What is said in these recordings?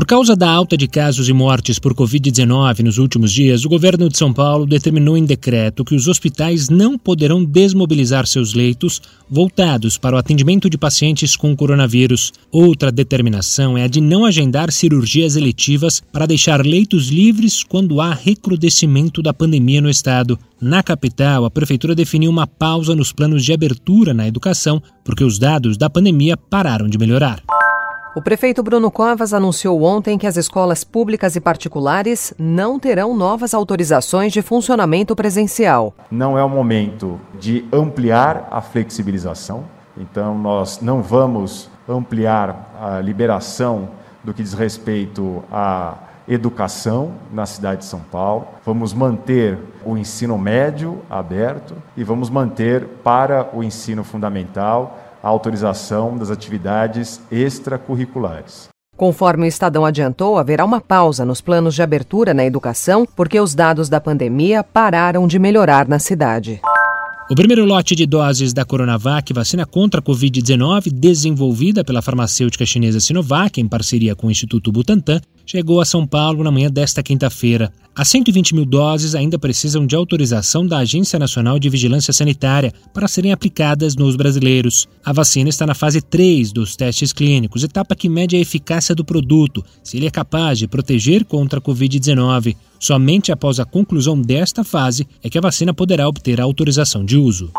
Por causa da alta de casos e mortes por Covid-19 nos últimos dias, o governo de São Paulo determinou em decreto que os hospitais não poderão desmobilizar seus leitos voltados para o atendimento de pacientes com coronavírus. Outra determinação é a de não agendar cirurgias eletivas para deixar leitos livres quando há recrudescimento da pandemia no estado. Na capital, a prefeitura definiu uma pausa nos planos de abertura na educação porque os dados da pandemia pararam de melhorar. O prefeito Bruno Covas anunciou ontem que as escolas públicas e particulares não terão novas autorizações de funcionamento presencial. Não é o momento de ampliar a flexibilização, então nós não vamos ampliar a liberação do que diz respeito à educação na cidade de São Paulo. Vamos manter o ensino médio aberto e vamos manter para o ensino fundamental a autorização das atividades extracurriculares. Conforme o Estadão adiantou, haverá uma pausa nos planos de abertura na educação porque os dados da pandemia pararam de melhorar na cidade. O primeiro lote de doses da Coronavac, vacina contra a Covid-19, desenvolvida pela farmacêutica chinesa Sinovac, em parceria com o Instituto Butantan, chegou a São Paulo na manhã desta quinta-feira. As 120 mil doses ainda precisam de autorização da Agência Nacional de Vigilância Sanitária para serem aplicadas nos brasileiros. A vacina está na fase 3 dos testes clínicos, etapa que mede a eficácia do produto, se ele é capaz de proteger contra a Covid-19. Somente após a conclusão desta fase é que a vacina poderá obter a autorização de uso.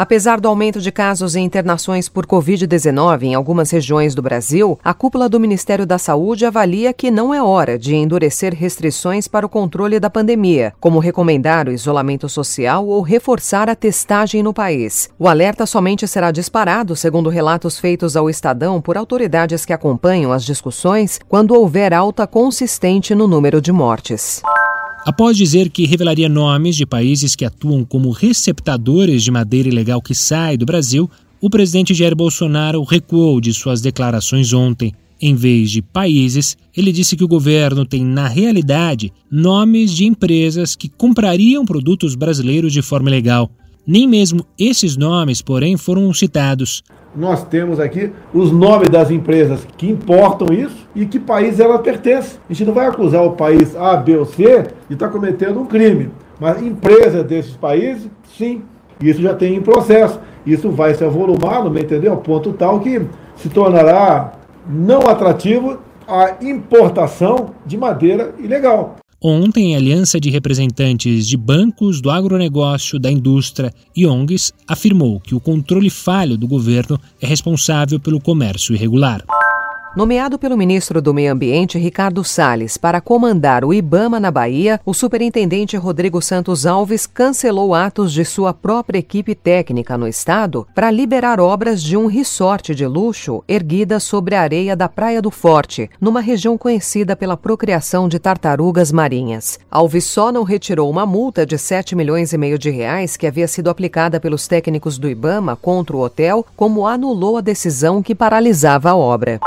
Apesar do aumento de casos e internações por Covid-19 em algumas regiões do Brasil, a cúpula do Ministério da Saúde avalia que não é hora de endurecer restrições para o controle da pandemia, como recomendar o isolamento social ou reforçar a testagem no país. O alerta somente será disparado, segundo relatos feitos ao Estadão por autoridades que acompanham as discussões, quando houver alta consistente no número de mortes. Após dizer que revelaria nomes de países que atuam como receptadores de madeira ilegal que sai do Brasil, o presidente Jair Bolsonaro recuou de suas declarações ontem. Em vez de países, ele disse que o governo tem, na realidade, nomes de empresas que comprariam produtos brasileiros de forma ilegal. Nem mesmo esses nomes, porém, foram citados nós temos aqui os nomes das empresas que importam isso e que país ela pertence. A gente não vai acusar o país A, B ou C de estar tá cometendo um crime, mas empresas desses países, sim. Isso já tem em processo. Isso vai se avolumar, não me entendeu? Ponto tal que se tornará não atrativo a importação de madeira ilegal. Ontem, a Aliança de Representantes de Bancos, do Agronegócio, da Indústria e ONGs afirmou que o controle falho do governo é responsável pelo comércio irregular. Nomeado pelo ministro do Meio Ambiente, Ricardo Salles, para comandar o IBAMA na Bahia, o superintendente Rodrigo Santos Alves cancelou atos de sua própria equipe técnica no estado para liberar obras de um resort de luxo erguida sobre a areia da Praia do Forte, numa região conhecida pela procriação de tartarugas marinhas. Alves só não retirou uma multa de 7 milhões e meio de reais que havia sido aplicada pelos técnicos do IBAMA contra o hotel, como anulou a decisão que paralisava a obra.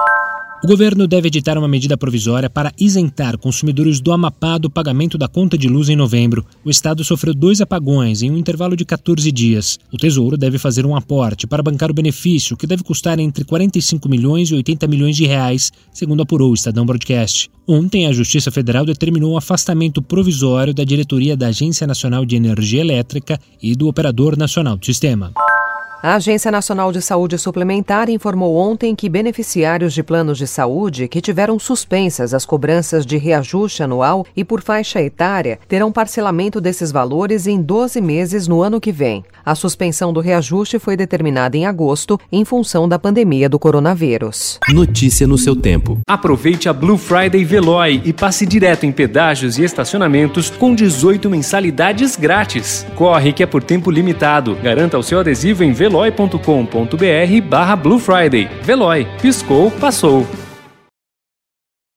O governo deve editar uma medida provisória para isentar consumidores do Amapá do pagamento da conta de luz em novembro. O estado sofreu dois apagões em um intervalo de 14 dias. O Tesouro deve fazer um aporte para bancar o benefício, que deve custar entre 45 milhões e 80 milhões de reais, segundo apurou o Estadão Broadcast. Ontem, a Justiça Federal determinou o afastamento provisório da diretoria da Agência Nacional de Energia Elétrica e do Operador Nacional do Sistema. A Agência Nacional de Saúde Suplementar informou ontem que beneficiários de planos de saúde que tiveram suspensas as cobranças de reajuste anual e por faixa etária terão parcelamento desses valores em 12 meses no ano que vem. A suspensão do reajuste foi determinada em agosto em função da pandemia do coronavírus. Notícia no seu tempo. Aproveite a Blue Friday Veloy e passe direto em pedágios e estacionamentos com 18 mensalidades grátis. Corre que é por tempo limitado. Garanta o seu adesivo em veloy veloy.com.br barra Blue Friday. Veloy. Piscou, passou.